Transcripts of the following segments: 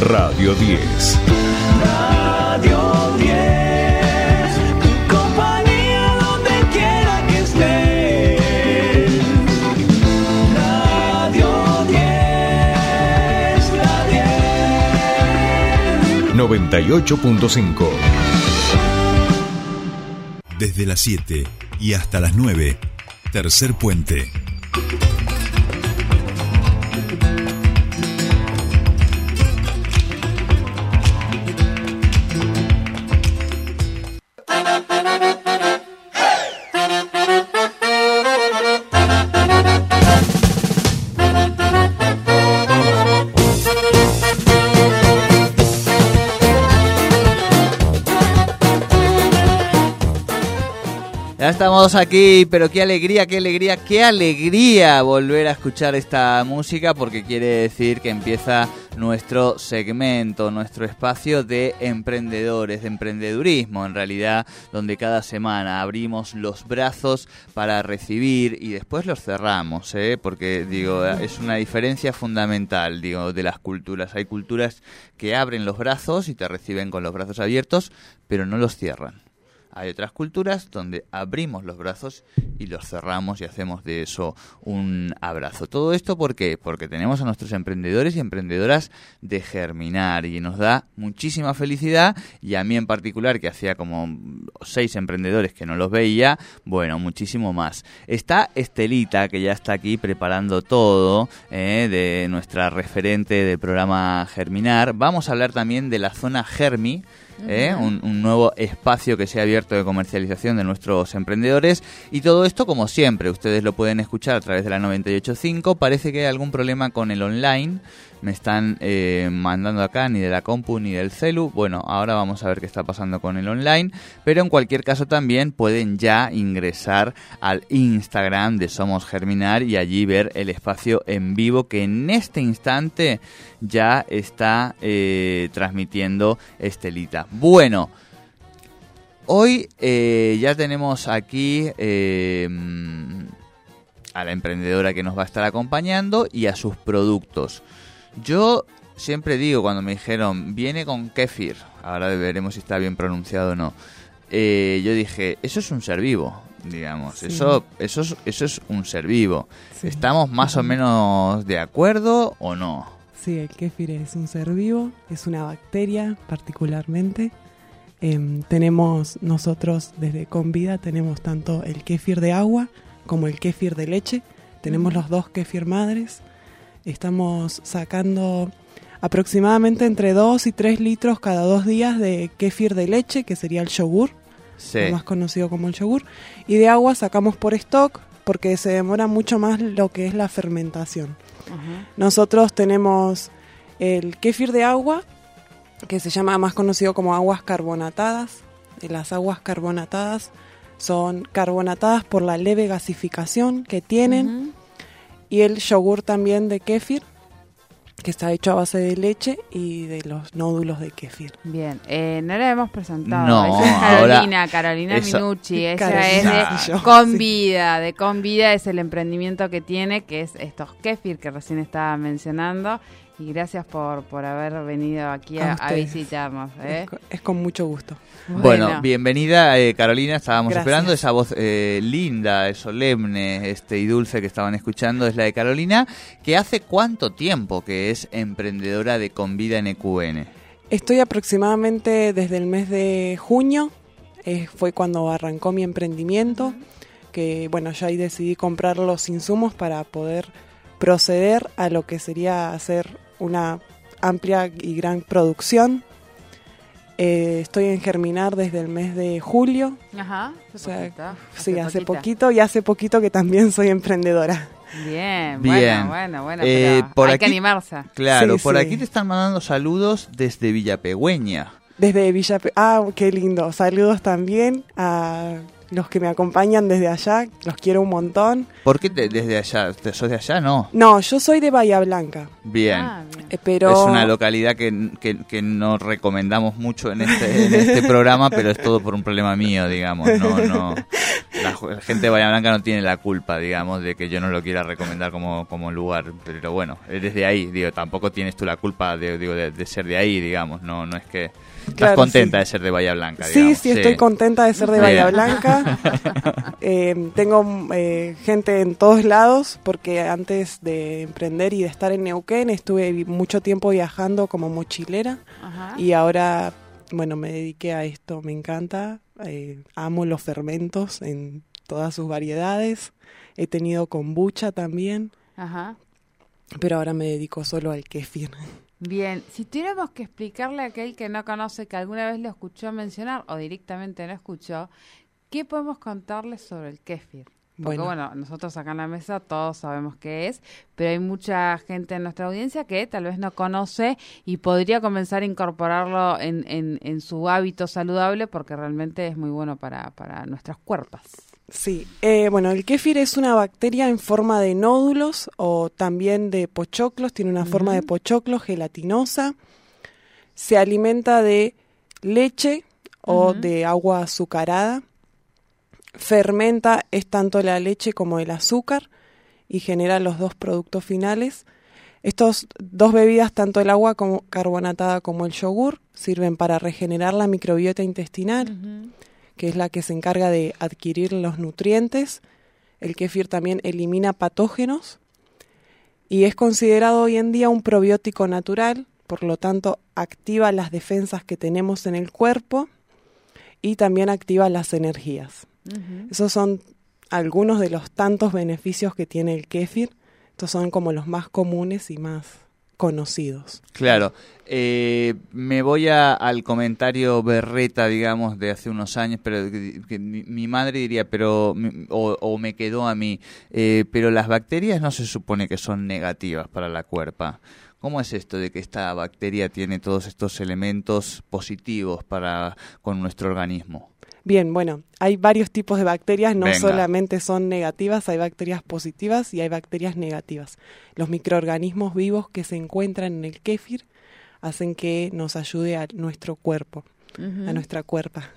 Radio 10. Radio 10, tu compañía donde quiera que estés. Radio 10, la 10. 98.5. Desde las 7 y hasta las 9, tercer puente. Estamos aquí, pero qué alegría, qué alegría, qué alegría volver a escuchar esta música porque quiere decir que empieza nuestro segmento, nuestro espacio de emprendedores, de emprendedurismo en realidad, donde cada semana abrimos los brazos para recibir y después los cerramos, ¿eh? porque digo, es una diferencia fundamental, digo, de las culturas. Hay culturas que abren los brazos y te reciben con los brazos abiertos, pero no los cierran. Hay otras culturas donde abrimos los brazos y los cerramos y hacemos de eso un abrazo. Todo esto ¿por qué? Porque tenemos a nuestros emprendedores y emprendedoras de germinar y nos da muchísima felicidad y a mí en particular que hacía como seis emprendedores que no los veía, bueno, muchísimo más. Está Estelita que ya está aquí preparando todo eh, de nuestra referente del programa Germinar. Vamos a hablar también de la zona Germi. ¿Eh? un, un nuevo espacio que se ha abierto de comercialización de nuestros emprendedores. Y todo esto como siempre ustedes lo pueden escuchar a través de la 985 parece que hay algún problema con el online me están eh, mandando acá ni de la compu ni del celu bueno ahora vamos a ver qué está pasando con el online pero en cualquier caso también pueden ya ingresar al Instagram de Somos Germinar y allí ver el espacio en vivo que en este instante ya está eh, transmitiendo Estelita. Bueno, hoy eh, ya tenemos aquí eh, a la emprendedora que nos va a estar acompañando y a sus productos. Yo siempre digo cuando me dijeron, viene con kefir, ahora veremos si está bien pronunciado o no. eh, yo dije, eso es un ser vivo, digamos, Sí. eso, eso, es, eso es un ser vivo. Sí. ¿Estamos más o menos de acuerdo o no? Sí, el kéfir es un ser vivo, es una bacteria particularmente. Em, tenemos nosotros desde Convida tenemos tanto el kéfir de agua como el kéfir de leche. Tenemos los dos kéfir madres. Estamos sacando aproximadamente entre 2 y 3 litros cada dos días de kéfir de leche, que sería el yogur, Sí. más conocido como el yogur. Y de agua sacamos por stock porque se demora mucho más lo que es la fermentación. Nosotros tenemos el kéfir de agua, que se llama más conocido como aguas carbonatadas. Las aguas carbonatadas son carbonatadas por la leve gasificación que tienen. Y el yogur también de kéfir, que está hecho a base de leche y de los nódulos de kéfir. Bien, eh, no la hemos presentado. No, Esa es ahora- Carolina, Carolina eso- Minucci. Ella Carolina, es de yo, Convida. De Convida es el emprendimiento que tiene, que es estos kefir que recién estaba mencionando. Y gracias por, por haber venido aquí A a, a ustedes. visitarnos. ¿eh? Es, co- es con mucho gusto. Bueno, bienvenida eh, Carolina, estábamos Gracias. esperando esa voz eh, linda, eh, solemne este, y dulce que estaban escuchando, es la de Carolina, que hace cuánto tiempo que es emprendedora de Convida en EQN. Estoy aproximadamente desde el mes de junio, eh, fue cuando arrancó mi emprendimiento, que bueno, ya ahí decidí comprar los insumos para poder proceder a lo que sería hacer una amplia y gran producción. Eh, estoy en Germinar desde el mes de julio, Ajá, o sea, poquito, sí, hace poquito. poquito y hace poquito que también soy emprendedora. Bien, Bien. bueno, bueno, bueno. Eh, pero por hay aquí- que animarse. Claro, Sí, por sí. aquí te están mandando saludos desde Villapegüeña. Desde Villa... Ah, qué lindo. Saludos también a los que me acompañan desde allá, los quiero un montón. ¿Por qué te- desde allá? ¿Te- ¿Sos de allá? No. No, yo soy de Bahía Blanca, Bien. Ah, bien. eh, pero... Es una localidad que, que, que no recomendamos mucho en este, en este programa, pero es todo por un problema mío, digamos. No, no. La, ju- la gente de Bahía Blanca no tiene la culpa, digamos, de que yo no lo quiera recomendar como, como lugar. Pero bueno, eres de ahí, digo, tampoco tienes tú la culpa de, digo, de, de ser de ahí, digamos. No, no es que estás contenta sí. de ser de Bahía Blanca, Sí, digamos. sí, estoy contenta de ser de Bahía. Blanca. Eh, tengo eh, gente en todos lados porque antes de emprender y de estar en Neuquén estuve mucho tiempo viajando como mochilera Ajá. y ahora, bueno, me dediqué a esto, me encanta. eh, amo los fermentos en todas sus variedades. He tenido kombucha también, Ajá. pero ahora me dedico solo al kéfir. Bien, si tuviéramos que explicarle a aquel que no conoce, que alguna vez lo escuchó mencionar o directamente no escuchó, ¿qué podemos contarle sobre el kéfir? Porque Bueno. bueno. nosotros acá en la mesa todos sabemos qué es, pero hay mucha gente en nuestra audiencia que tal vez no conoce y podría comenzar a incorporarlo en, en, en su hábito saludable porque realmente es muy bueno para, para nuestras cuerpos. Sí, eh, bueno, el kéfir es una bacteria en forma de nódulos o también de pochoclos, tiene una forma de pochoclo gelatinosa, se alimenta de leche o de agua azucarada, fermenta es tanto la leche como el azúcar y genera los dos productos finales. Estos dos bebidas, tanto el agua como carbonatada como el yogur, sirven para regenerar la microbiota intestinal que es la que se encarga de adquirir los nutrientes. El kéfir también elimina patógenos y es considerado hoy en día un probiótico natural, por lo tanto activa las defensas que tenemos en el cuerpo y también activa las energías. Esos son algunos de los tantos beneficios que tiene el kéfir. Estos son como los más comunes y más conocidos. Claro. Eh, me voy a- al comentario berreta, digamos, de hace unos años, pero que, mi, mi madre diría, pero o, o me quedó a mí, eh, pero las bacterias no se supone que son negativas para la cuerpa. ¿Cómo es esto de que esta bacteria tiene todos estos elementos positivos para con nuestro organismo? Bien, bueno, hay varios tipos de bacterias, no Venga. solamente son negativas, hay bacterias positivas y hay bacterias negativas. Los microorganismos vivos que se encuentran en el kéfir hacen que nos ayude a nuestro cuerpo, a nuestra cuerpa.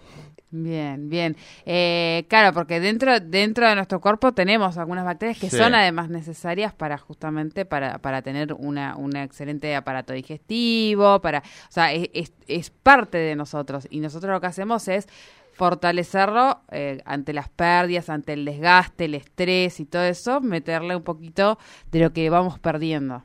Bien, bien. Eh, claro, porque dentro dentro de nuestro cuerpo tenemos algunas bacterias que Sí. son además necesarias para justamente para, para tener una un excelente aparato digestivo, para, o sea, es, es, es parte de nosotros y nosotros lo que hacemos es fortalecerlo eh, ante las pérdidas, ante el desgaste, el estrés y todo eso, meterle un poquito de lo que vamos perdiendo.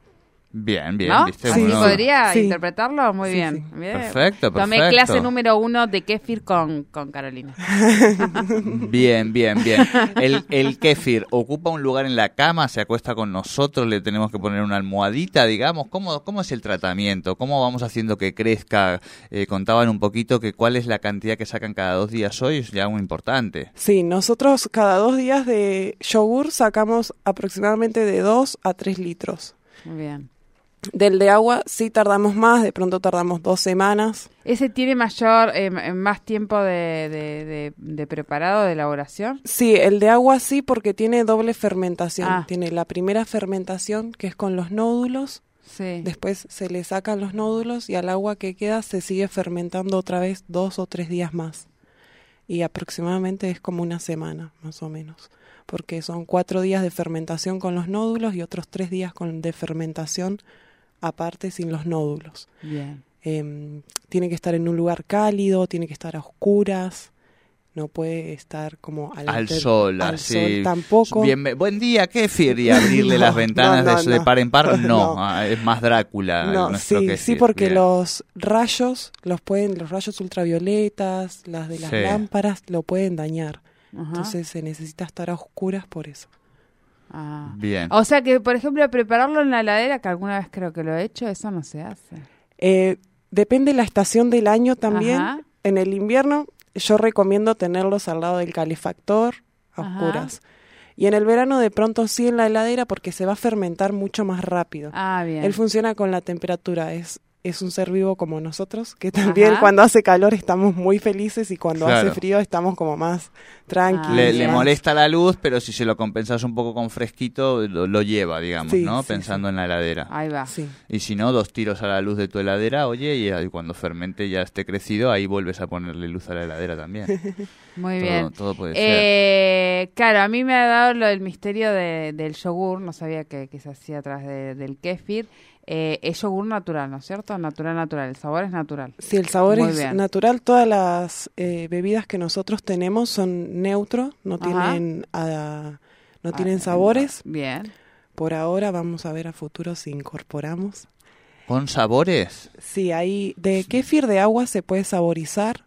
Bien, bien, ¿No? ¿viste? ¿Así Uno- podría Sí. interpretarlo? Muy Sí, bien. sí. Bien. Perfecto, Tomé perfecto. clase número uno de kéfir con, con Carolina. Bien, bien, bien. El, el kéfir ocupa un lugar en la cama, se acuesta con nosotros, le tenemos que poner una almohadita, digamos. ¿Cómo, cómo es el tratamiento? ¿Cómo vamos haciendo que crezca? Eh, contaban un poquito que cuál es la cantidad que sacan cada dos días hoy, es ya muy importante. Sí, nosotros cada dos días de yogur sacamos aproximadamente de 2 a 3 litros. Muy bien. Del de agua sí tardamos más, de pronto tardamos dos semanas. ¿Ese tiene mayor, eh, más tiempo de, de, de- de preparado, de elaboración? Sí, el de agua sí porque tiene doble fermentación. Ah. Tiene la primera fermentación que es con los nódulos, Sí. después se le sacan los nódulos y al agua que queda se sigue fermentando otra vez dos o tres días más. Y aproximadamente es como una semana, más o menos. Porque son cuatro días de fermentación con los nódulos y otros tres días con, de fermentación aparte sin los nódulos. Bien. Em, tiene que estar en un lugar cálido, tiene que estar a oscuras, no puede estar como al, sol, al así. sol tampoco. Bien, buen día, kéfir, y abrirle No, las ventanas no, no, de, par en par, no, No. ah, es más Drácula. No, nuestro sí, sí, porque Bien. los rayos, los pueden, los rayos ultravioletas, las de las Sí. lámparas, lo pueden dañar. Ajá. Entonces se necesita estar a oscuras por eso. Ah. Bien. O sea que, por ejemplo, prepararlo en la heladera, que alguna vez creo que lo he hecho, eso no se hace. Eh, depende la estación del año también. Ajá. En el invierno yo recomiendo tenerlos al lado del calefactor a Ajá. oscuras. Y en el verano de pronto sí en la heladera porque se va a fermentar mucho más rápido. Ah, bien. Él funciona con la temperatura, es es un ser vivo como nosotros, que también Ajá. cuando hace calor estamos muy felices y cuando Claro. hace frío estamos como más tranquilos. Le, Ah, le bien. molesta la luz, pero si se lo compensas un poco con fresquito, lo, lo lleva, digamos, Sí, ¿no? sí, Pensando en la heladera. Ahí va. Sí. Y si no, dos tiros a la luz de tu heladera, oye, y cuando fermente ya esté crecido, ahí vuelves a ponerle luz a la heladera también. Muy Todo- bien. todo puede ser. Eh, claro, a mí me ha dado lo del misterio de- del yogur, no sabía que, que se hacía a través de- del kéfir. Eh, es yogur natural, ¿no es cierto? Natural, natural. El sabor es natural. Si el sabor Muy es bien. natural, todas las eh, bebidas que nosotros tenemos son neutro, no Ajá. tienen ah, no Ah, tienen sabores. Bien. Por ahora vamos a ver a futuro si incorporamos. ¿Con sabores? Sí, ahí de kéfir de agua se puede saborizar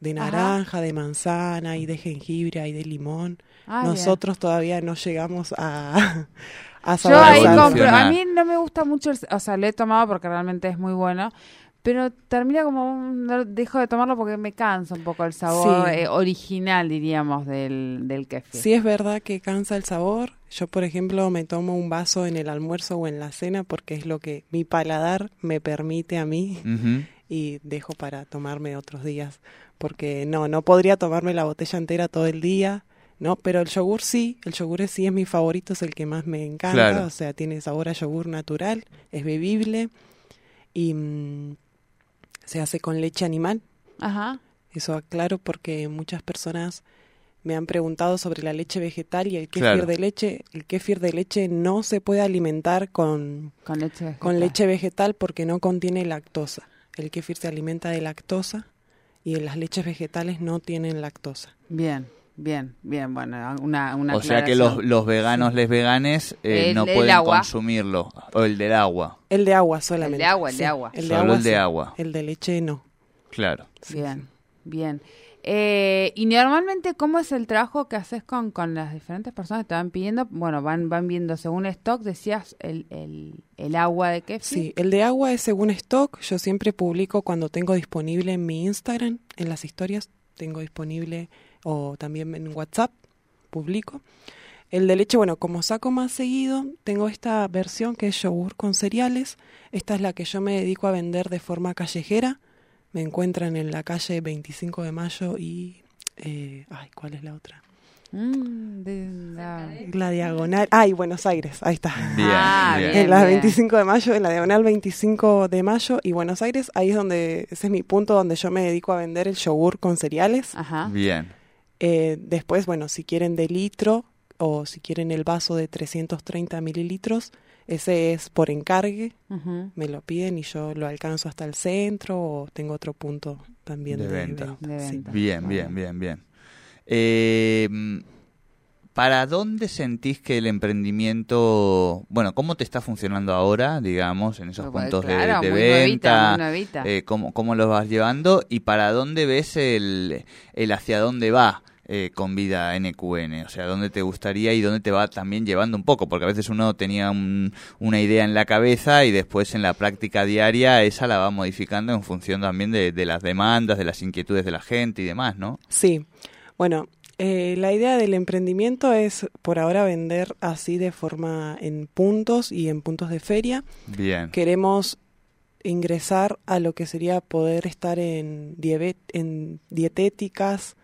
de Ajá. naranja, de manzana y de jengibre y de limón. Ah, bien. Nosotros todavía no llegamos a, a Yo ahí compro. A mí no me gusta mucho, el- o sea, lo he tomado porque realmente es muy bueno. Pero termina como, un- no dejo de tomarlo porque me cansa un poco el sabor Sí. eh, original, diríamos, del, del kéfir. Sí es verdad que cansa el sabor. Yo, por ejemplo, me tomo un vaso en el almuerzo o en la cena porque es lo que mi paladar me permite a mí y dejo para tomarme otros días. Porque no, no podría tomarme la botella entera todo el día, ¿no? Pero el yogur sí, el yogur sí es mi favorito, es el que más me encanta. Claro. O sea, tiene sabor a yogur natural, es bebible y mm, se hace con leche animal. Ajá. Eso aclaro porque muchas personas me han preguntado sobre la leche vegetal y el kéfir Claro. de leche. El kéfir de leche no se puede alimentar con, Con leche vegetal. con leche vegetal porque no contiene lactosa. El kéfir se alimenta de lactosa y las leches vegetales no tienen lactosa. Bien, bien, bien. Bueno, una, una O sea que los, los veganos, les veganes, eh, El- no el pueden agua. consumirlo. O el del agua, El de agua solamente. El de agua, el de agua. El de Solo agua, el de sí. agua. El de leche no. claro. Bien, sí. bien. Eh, y normalmente, ¿cómo es el trabajo que haces con, con las diferentes personas que te van pidiendo? Bueno, van van viendo según stock, decías el, el, el agua de kéfir. Sí, el de agua es según stock. Yo siempre publico cuando tengo disponible en mi Instagram, en las historias, tengo disponible o también en WhatsApp, publico. El de leche, bueno, como saco más seguido, tengo esta versión que es yogur con cereales. Esta es la que yo me dedico a vender de forma callejera. Me encuentran en la calle 25 de mayo y... eh, ay, ¿cuál es la otra? Mm, de la- La diagonal. Ay, Buenos Aires, ahí está. Bien, Ah, bien. bien. en la 25 de mayo, en la diagonal 25 de mayo y Buenos Aires, ahí es donde, ese es mi punto donde yo me dedico a vender el yogur con cereales. Ajá. Bien. Eh, después, bueno, si quieren de litro o si quieren el vaso de 330 mililitros, ese es por encargue, me lo piden y yo lo alcanzo hasta el centro o tengo otro punto también De de, venta. venta. De sí. venta. Bien, bien, bien, bien. Eh, ¿Para dónde sentís que el emprendimiento, bueno, cómo te está funcionando ahora, digamos, en esos Bueno, puntos de- claro, de, muy nuevita, venta? muy nuevita. eh, cómo, ¿Cómo lo vas llevando? ¿Y para dónde ves el, el hacia dónde va eh, con vida NQN? O sea, ¿dónde te gustaría y dónde te va también llevando un poco? Porque a veces uno tenía un- una idea en la cabeza y después en la práctica diaria esa la va modificando en función también de, de las demandas, de las inquietudes de la gente y demás, ¿no? Sí, bueno, eh, la idea del emprendimiento es por ahora vender así de forma en puntos y en puntos de feria. Bien. Queremos ingresar a lo que sería poder estar en, dietéticas,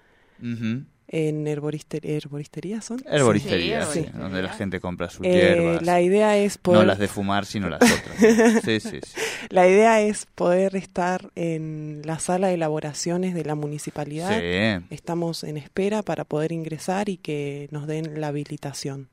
Ujú. En herborister herboristerías, ¿son? Herboristería, Sí, sí, herboristería. donde la gente compra sus Eh, hierbas. la idea es poder No las de fumar, sino las otras. Sí, sí, sí. la idea es poder estar en la sala de elaboraciones de la municipalidad. Sí. Estamos en espera para poder ingresar y que nos den la habilitación.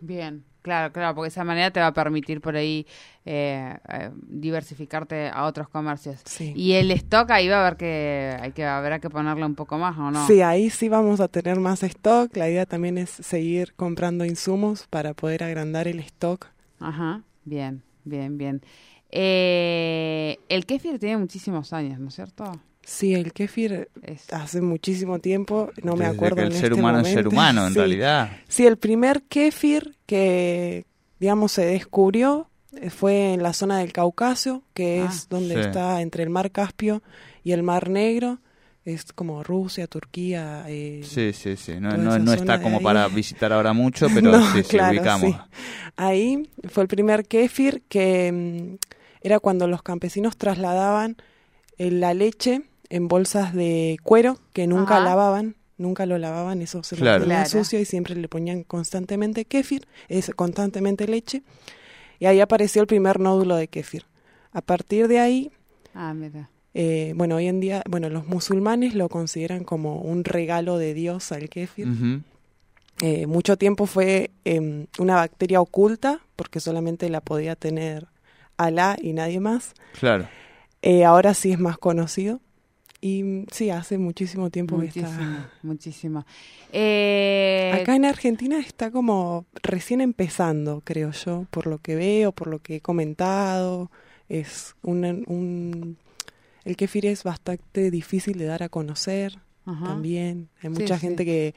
Bien, claro, claro, porque de esa manera te va a permitir por ahí eh, eh, diversificarte a otros comercios. Sí. Y el stock ahí va a haber que, hay que habrá que ponerle un poco más, ¿o no? Sí, ahí sí vamos a tener más stock. La idea también es seguir comprando insumos para poder agrandar el stock. Ajá, bien, bien, bien. Eh, el kéfir tiene muchísimos años, ¿no es cierto? Sí, el kéfir Es, hace muchísimo tiempo, no me acuerdo que el en ser este humano es ser humano, en Sí. realidad. Sí, el primer kéfir que, digamos, se descubrió eh, fue en la zona del Cáucaso, que Ah. es donde Sí. está entre el Mar Caspio y el Mar Negro. Es como Rusia, Turquía. eh, Sí, sí, sí. No, está como ahí. para visitar ahora mucho, pero No, sí, sí, ubicamos. sí. Ahí fue el primer kéfir que mm, era cuando los campesinos trasladaban eh, la leche en bolsas de cuero que nunca Ajá. lavaban, nunca lo lavaban, eso se Claro. sucio y siempre le ponían constantemente kéfir, es, constantemente leche. Y ahí apareció el primer nódulo de kéfir. A partir de ahí, Ah, mira. eh, bueno, hoy en día, bueno, los musulmanes lo consideran como un regalo de Dios al kéfir. Eh, mucho tiempo fue em, una bacteria oculta, porque solamente la podía tener Alá y nadie más. Claro. Eh, ahora sí es más conocido. Y mm, sí, hace muchísimo tiempo que Muchísimo, está. muchísimo. Eh, Acá en Argentina está como recién empezando, creo yo, por lo que veo, por lo que he comentado. Es un, un el kéfir es bastante difícil de dar a conocer ajá. también. Hay mucha sí. gente que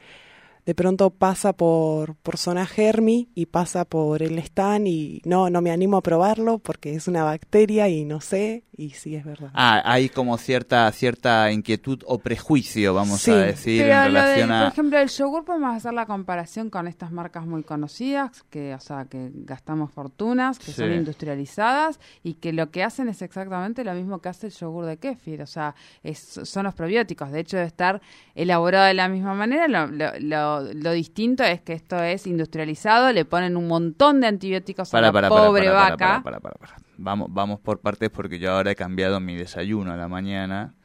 de pronto pasa por, por zona germi y pasa por el stand y no, no me animo a probarlo porque es una bacteria y no sé, y sí es verdad. Ah, hay como cierta cierta inquietud o prejuicio, vamos Sí. a decir, Pero en relación por a... ejemplo, el yogur podemos hacer la comparación con estas marcas muy conocidas, que, o sea, que gastamos fortunas, que son industrializadas y que lo que hacen es exactamente lo mismo que hace el yogur de kéfir, o sea, es, son los probióticos. De hecho, debe estar elaborado de la misma manera. Lo, lo, lo- lo distinto es que esto es industrializado, le ponen un montón de antibióticos a la para, pobre para, vaca. para, para, para. Vamos, vamos por partes porque yo ahora he cambiado mi desayuno a la mañana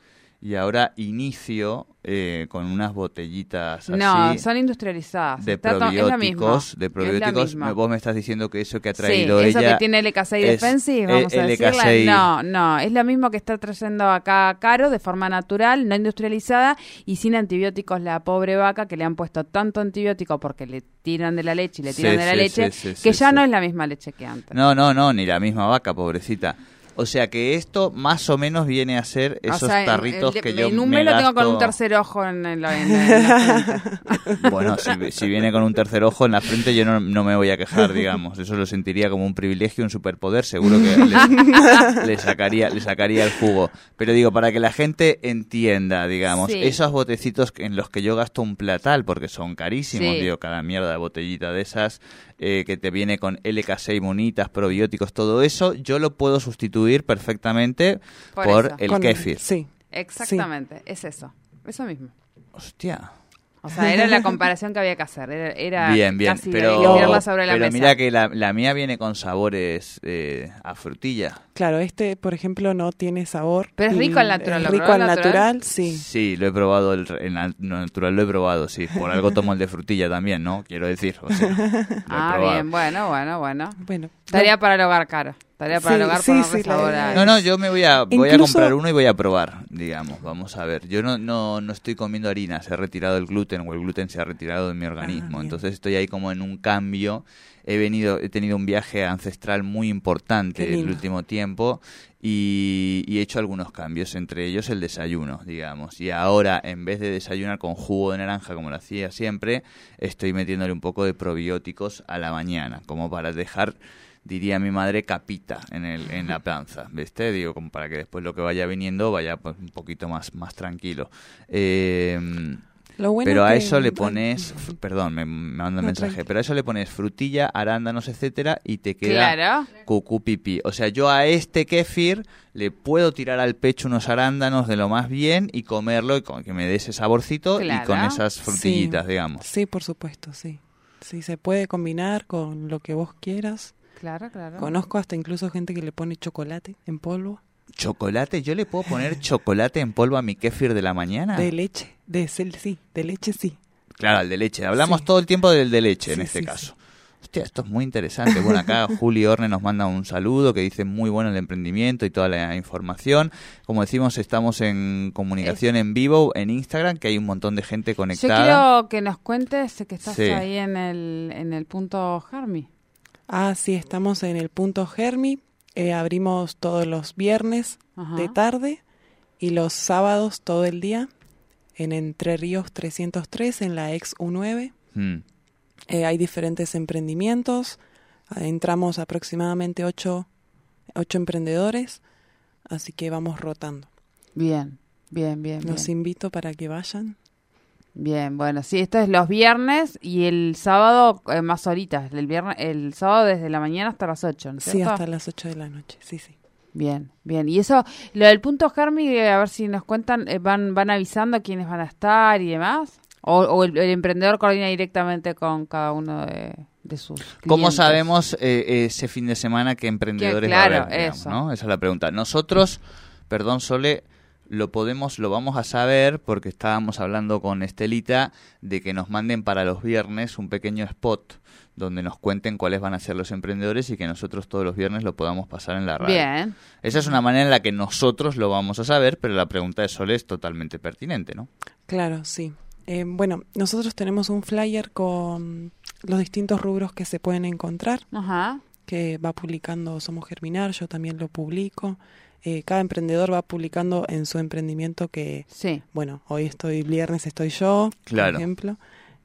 y ahora inicio eh, con unas botellitas así No, son industrializadas. de Está es probióticos, de es la probióticos. misma. Vos me estás diciendo que eso que ha traído sí, eso ella que tiene LK6 es Defensive, vamos a decirle. LK6. No, no, es lo mismo que está trayendo acá Caro de forma natural, no industrializada y sin antibióticos la pobre vaca que le han puesto tanto antibiótico porque le tiran de la leche y le Sí, tiran de la sí, leche que ya no es la misma leche que antes. No, no, no, ni la misma vaca, pobrecita. O sea que esto más o menos viene a ser O esos sea, tarritos el- que yo me mes lo tengo con un gasto- tercer ojo en, la, en la- en la frente. Bueno, si, si viene con un tercer ojo en la frente, yo no, no me voy a quejar, digamos. Eso lo sentiría como un privilegio, un superpoder. Seguro que le, le sacaría, le sacaría el jugo. Pero digo, para que la gente entienda, digamos, Sí. esos botecitos en los que yo gasto un platal, porque son carísimos, Sí. digo, cada mierda de botellita de esas, eh, que te viene con LK6 munitas, probióticos, todo eso, yo lo puedo sustituir perfectamente Por por, el Con- kéfir. Sí. Exactamente, es eso, eso mismo. Hostia. O sea, era la comparación que había que hacer, era, era Bien, bien, casi pero, sobre la pero mesa. mira que la, la mía viene con sabores eh, a frutilla. Claro, este, por ejemplo, no tiene sabor. Pero es rico al natural, es ¿lo rico al al natural? natural, sí. Sí, lo he probado, el, el na- natural lo he probado, sí. Por algo tomo el de frutilla también, ¿no? Quiero decir, o sea, lo he Ah, probado. bien, bueno, bueno, bueno. Bueno, Tarea para el hogar, cara. Tarea para Sí, el hogar sí, por sí, No, no, yo me voy a, voy a comprar uno y voy a probar, digamos, vamos a ver. Yo no, no, no estoy comiendo harina, se ha retirado el gluten o el gluten se ha retirado de mi organismo, bien. entonces estoy ahí como en un cambio. He venido, he tenido un viaje ancestral muy importante el último tiempo y, y he hecho algunos cambios, entre ellos el desayuno, digamos. Y ahora, en vez de desayunar con jugo de naranja como lo hacía siempre, estoy metiéndole un poco de probióticos a la mañana, como para dejar diría mi madre, capita en, el, en la panza, ¿viste? Digo, como para que después lo que vaya viniendo vaya pues, un poquito más, más tranquilo. Eh, Lo bueno pero a que- eso le pones, perdón, me, me manda un No, mensaje, pero a eso le pones frutilla, arándanos, etcétera, y te queda Claro. cucú pipí. O sea, yo a este kéfir le puedo tirar al pecho unos arándanos de lo más bien y comerlo y con, que me dé ese saborcito y con esas frutillitas, Sí, digamos. Sí, por supuesto, sí. Sí, se puede combinar con lo que vos quieras. Claro, claro. Conozco hasta incluso gente que le pone chocolate en polvo, ¿Chocolate? ¿Yo le puedo poner chocolate en polvo a mi kéfir de la mañana? de leche, de cel, sí, de leche sí. Claro, el de leche. Hablamos Sí. todo el tiempo del de leche en Sí, este sí, caso. Hostia, esto es muy interesante. Bueno, acá Juli Orne nos manda un saludo que dice muy bueno el emprendimiento y toda la información. Como decimos, estamos en comunicación en vivo en Instagram, que hay un montón de gente Yo conectada. quiero que nos cuentes que estás Sí. ahí en el, en el punto Harmy. Ah, sí, estamos en el punto Germi. Eh, abrimos todos los viernes Ajá. de tarde y los sábados todo el día en Entre Ríos 303 en la ex U9. Mm. Eh, hay diferentes emprendimientos. Ah, Entramos aproximadamente ocho, ocho emprendedores, así que vamos rotando. Bien, bien, bien. Los Bien. invito para que vayan. Bien, bueno, sí, esto es los viernes y el sábado eh, más horitas. El viernes, el sábado desde la mañana hasta las 8, ¿no es Sí, cierto? hasta las 8 de la noche. Sí, sí. Bien, bien. Y eso, lo del punto Germi, eh, a ver si nos cuentan, eh, van van avisando quiénes van a estar y demás. O, o el, el emprendedor coordina directamente con cada uno de, de sus ¿Cómo sabemos eh, ese fin de semana qué emprendedores Que- va a claro, haber, digamos, eso. ¿no? Esa es la pregunta. Nosotros, perdón, Sole, lo podemos, lo vamos a saber porque estábamos hablando con Estelita de que nos manden para los viernes un pequeño spot donde nos cuenten cuáles van a ser los emprendedores y que nosotros todos los viernes lo podamos pasar en la radio. Bien. Esa es una manera en la que nosotros lo vamos a saber, pero la pregunta de Sole es totalmente pertinente, ¿no? Claro, sí. Eh, bueno, nosotros tenemos un flyer con los distintos rubros que se pueden encontrar, Ajá. que va publicando Somos Germinar, yo también lo publico. Eh, cada emprendedor va publicando en su emprendimiento que, Sí. bueno, hoy estoy, viernes estoy yo, Claro. por ejemplo.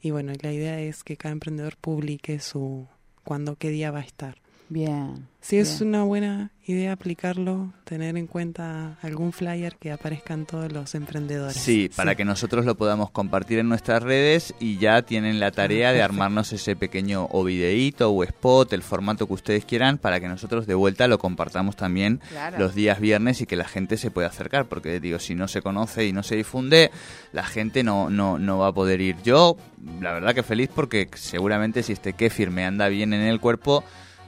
Y bueno, la idea es que cada emprendedor publique su cuándo, qué día va a estar. Bien. Sí, es bien. una buena idea aplicarlo, tener en cuenta algún flyer que aparezcan todos los emprendedores. Sí, para que nosotros lo podamos compartir en nuestras redes y ya tienen la tarea de armarnos ese pequeño o videíto o spot, el formato que ustedes quieran, para que nosotros de vuelta lo compartamos también Claro. los días viernes y que la gente se pueda acercar, porque digo, si no se conoce y no se difunde, la gente no, no, no va a poder ir. Yo, la verdad que feliz porque seguramente si este kéfir me anda bien en el cuerpo,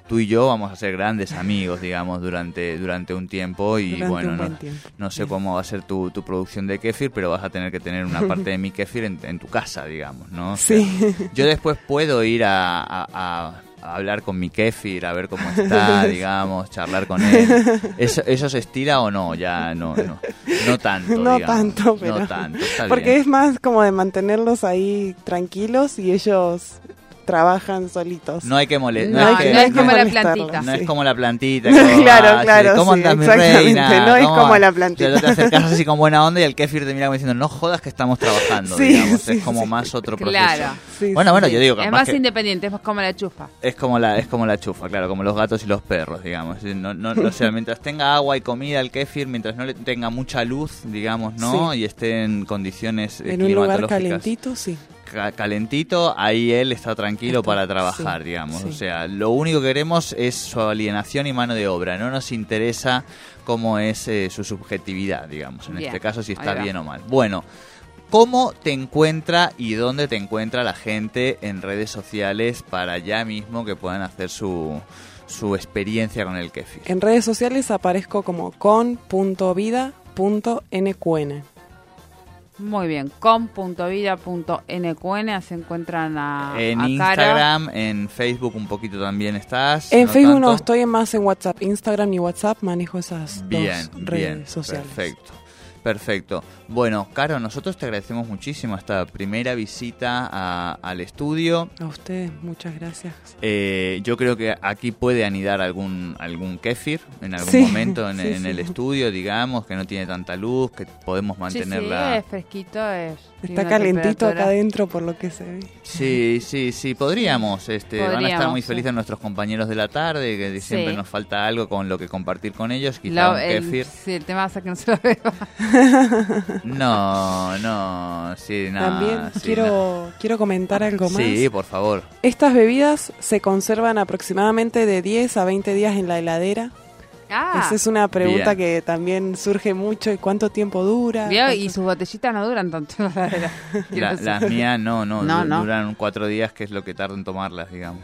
tú y yo vamos a ser grandes amigos, digamos, durante, durante un tiempo y Durante bueno, no, buen tiempo. no sé cómo va a ser tu, tu producción de kéfir, pero vas a tener que tener una parte de mi kéfir en, en tu casa, digamos, ¿no? O sea, Sí. Yo después puedo ir a, a- a- a hablar con mi kéfir, a ver cómo está, digamos, charlar con él. ¿Eso, eso se estira o no? Ya no, no, no tanto, No digamos. tanto, pero- No tanto, Porque bien. es más como de mantenerlos ahí tranquilos y ellos trabajan solitos. No hay que molestar. No, es que- no es como la plantita. No sí. es como la plantita. que, Claro, ah, claro, ¿Cómo sí, andas, mi exactamente, reina? no es ¿Cómo como la plantita. Te acercas así con buena onda y el kéfir te mira como diciendo, no jodas que estamos trabajando, Sí, digamos. sí, es como sí. más otro proceso. Claro. Sí, bueno, sí, bueno, sí. yo digo, Es capaz más que independiente, es más como la chufa. es como la es como la chufa, claro, como los gatos y los perros, digamos. No, no, no, o sea, mientras tenga agua y comida el kéfir, mientras no le tenga mucha luz, digamos, ¿no? Sí. Y esté en condiciones eh, En un lugar climatológicas calentito, sí. Ca- calentito, ahí él está tranquilo Está- para trabajar, sí, digamos. sí. O sea, lo único que queremos es su alienación y mano de obra. No nos interesa cómo es eh, su subjetividad, digamos. En Bien, este caso, si está bien o mal. Bueno, ¿cómo te encuentra y dónde te encuentra la gente en redes sociales para ya mismo que puedan hacer su, su experiencia con el kefir? En redes sociales aparezco como con.vida.nqn. Muy bien, com.vida.nqn se encuentran a, En a. Instagram, en Facebook un poquito también estás. En ¿no Facebook no estoy más en WhatsApp. Instagram y WhatsApp manejo esas Bien, dos redes bien, sociales. perfecto. Perfecto. Bueno, Caro, nosotros te agradecemos muchísimo esta primera visita a- al estudio. A ustedes, muchas gracias. Eh, yo creo que aquí puede anidar algún algún kéfir en algún Sí, momento en, sí, en sí. el estudio, digamos, que no tiene tanta luz, que podemos mantenerla. sí, es fresquito, es. Está calentito acá adentro por lo que se ve. Sí, sí, sí, podríamos. Este, van a estar muy sí. felices nuestros compañeros de la tarde, que siempre Sí. nos falta algo con lo que compartir con ellos, quizá Lo- un el- kéfir. sí, el tema es que no se lo veo. No, no, sí, nada. También sí, quiero, quiero comentar algo más. Sí, por favor. Estas bebidas se conservan aproximadamente de 10 a 20 días en la heladera. Ah, Esa es una pregunta bien. que también surge mucho. ¿Y cuánto tiempo dura? ¿vio? ¿Cuánto- y sus botellitas no duran tanto en la las mías no, no, No, du- no. duran cuatro días, que es lo que tarda en tomarlas, digamos.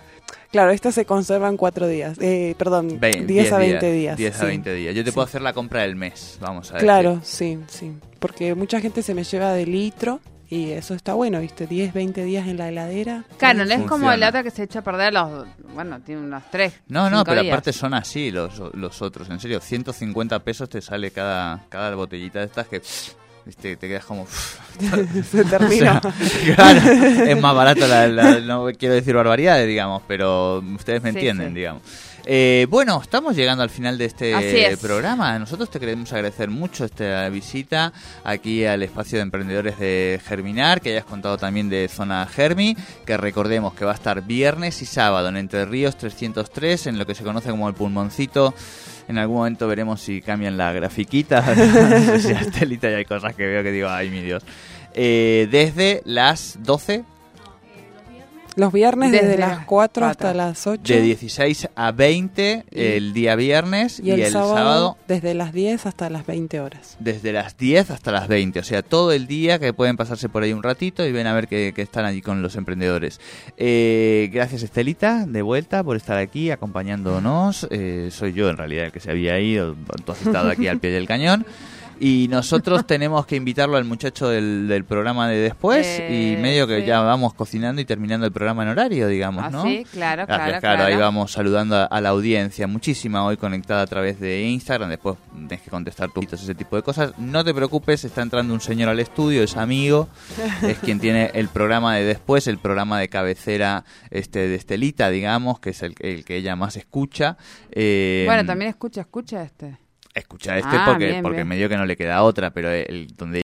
Claro, estas se conservan 4 días. Eh, perdón, Ve- 10 a 20 días. 10 a sí. 20 días. Yo te Sí. puedo hacer la compra del mes, vamos a ver. Claro, sí, sí. Porque mucha gente se me lleva de litro y eso está bueno, ¿viste? 10, 20 días en la heladera. Claro, no es Funciona. como el lata que se echa a perder a los. Bueno, tiene unos tres. No, no, pero días. aparte son así los, los otros, en serio. 150 pesos te sale cada, cada botellita de estas que viste, te quedas como... se termina. claro, es más barato, la, la- no quiero decir barbaridades, digamos, pero ustedes me Sí, entienden, sí. digamos. Eh, bueno, estamos llegando al final de este es. programa. Nosotros te queremos agradecer mucho esta visita aquí al espacio de emprendedores de Germinar, que hayas contado también de Zona Germi, que recordemos que va a estar viernes y sábado en Entre Ríos 303, en lo que se conoce como el pulmoncito. En algún momento veremos si cambian la grafiquita. no sé si a Estelita ya hay cosas que veo que digo, ay mi Dios. Eh, desde las 12 Los viernes desde, Desde las las 4 hasta las 8. De 16 a 20 el día viernes y el, sábado, desde las 10 hasta las 20 horas. desde las 10 hasta las 20, o sea, todo el día que pueden pasarse por ahí un ratito y ven a ver que, que están allí con los emprendedores. Eh, gracias Estelita, de vuelta, por estar aquí acompañándonos. Eh, soy yo en realidad el que se había ido, tú has estado aquí al pie del cañón. Y nosotros tenemos que invitarlo al muchacho del, del programa de después Eh, y medio que sí. ya vamos cocinando y terminando el programa en horario, digamos, Ah, ¿no? sí, claro, Gracias, claro, ahí claro. vamos saludando a, a la audiencia, muchísima hoy conectada a través de Instagram, después tienes que contestar tus ese tipo de cosas. No te preocupes, está entrando un señor al estudio, es amigo, es quien tiene el programa de después, el programa de cabecera este de Estelita, digamos, que es el, el que ella más escucha. Eh, Bueno, también escucha, escucha este. Escucha este Ah, porque, bien, porque bien. medio que no le queda otra, pero el donde